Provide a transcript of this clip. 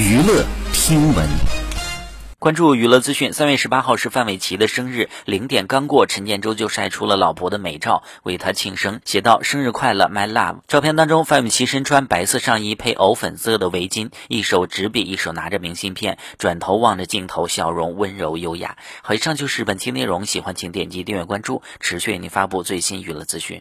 娱乐听闻。关注娱乐资讯三月十八号是范玮琪的生日零点刚过陈建州就晒出了老婆的美照为她庆生写道生日快乐 my love 照片当中范玮琪身穿白色上衣配藕粉色的围巾一手执笔一手拿着明信片转头望着镜头笑容温柔优雅。好以上就是本期内容喜欢请点击订阅关注持续为您发布最新娱乐资讯。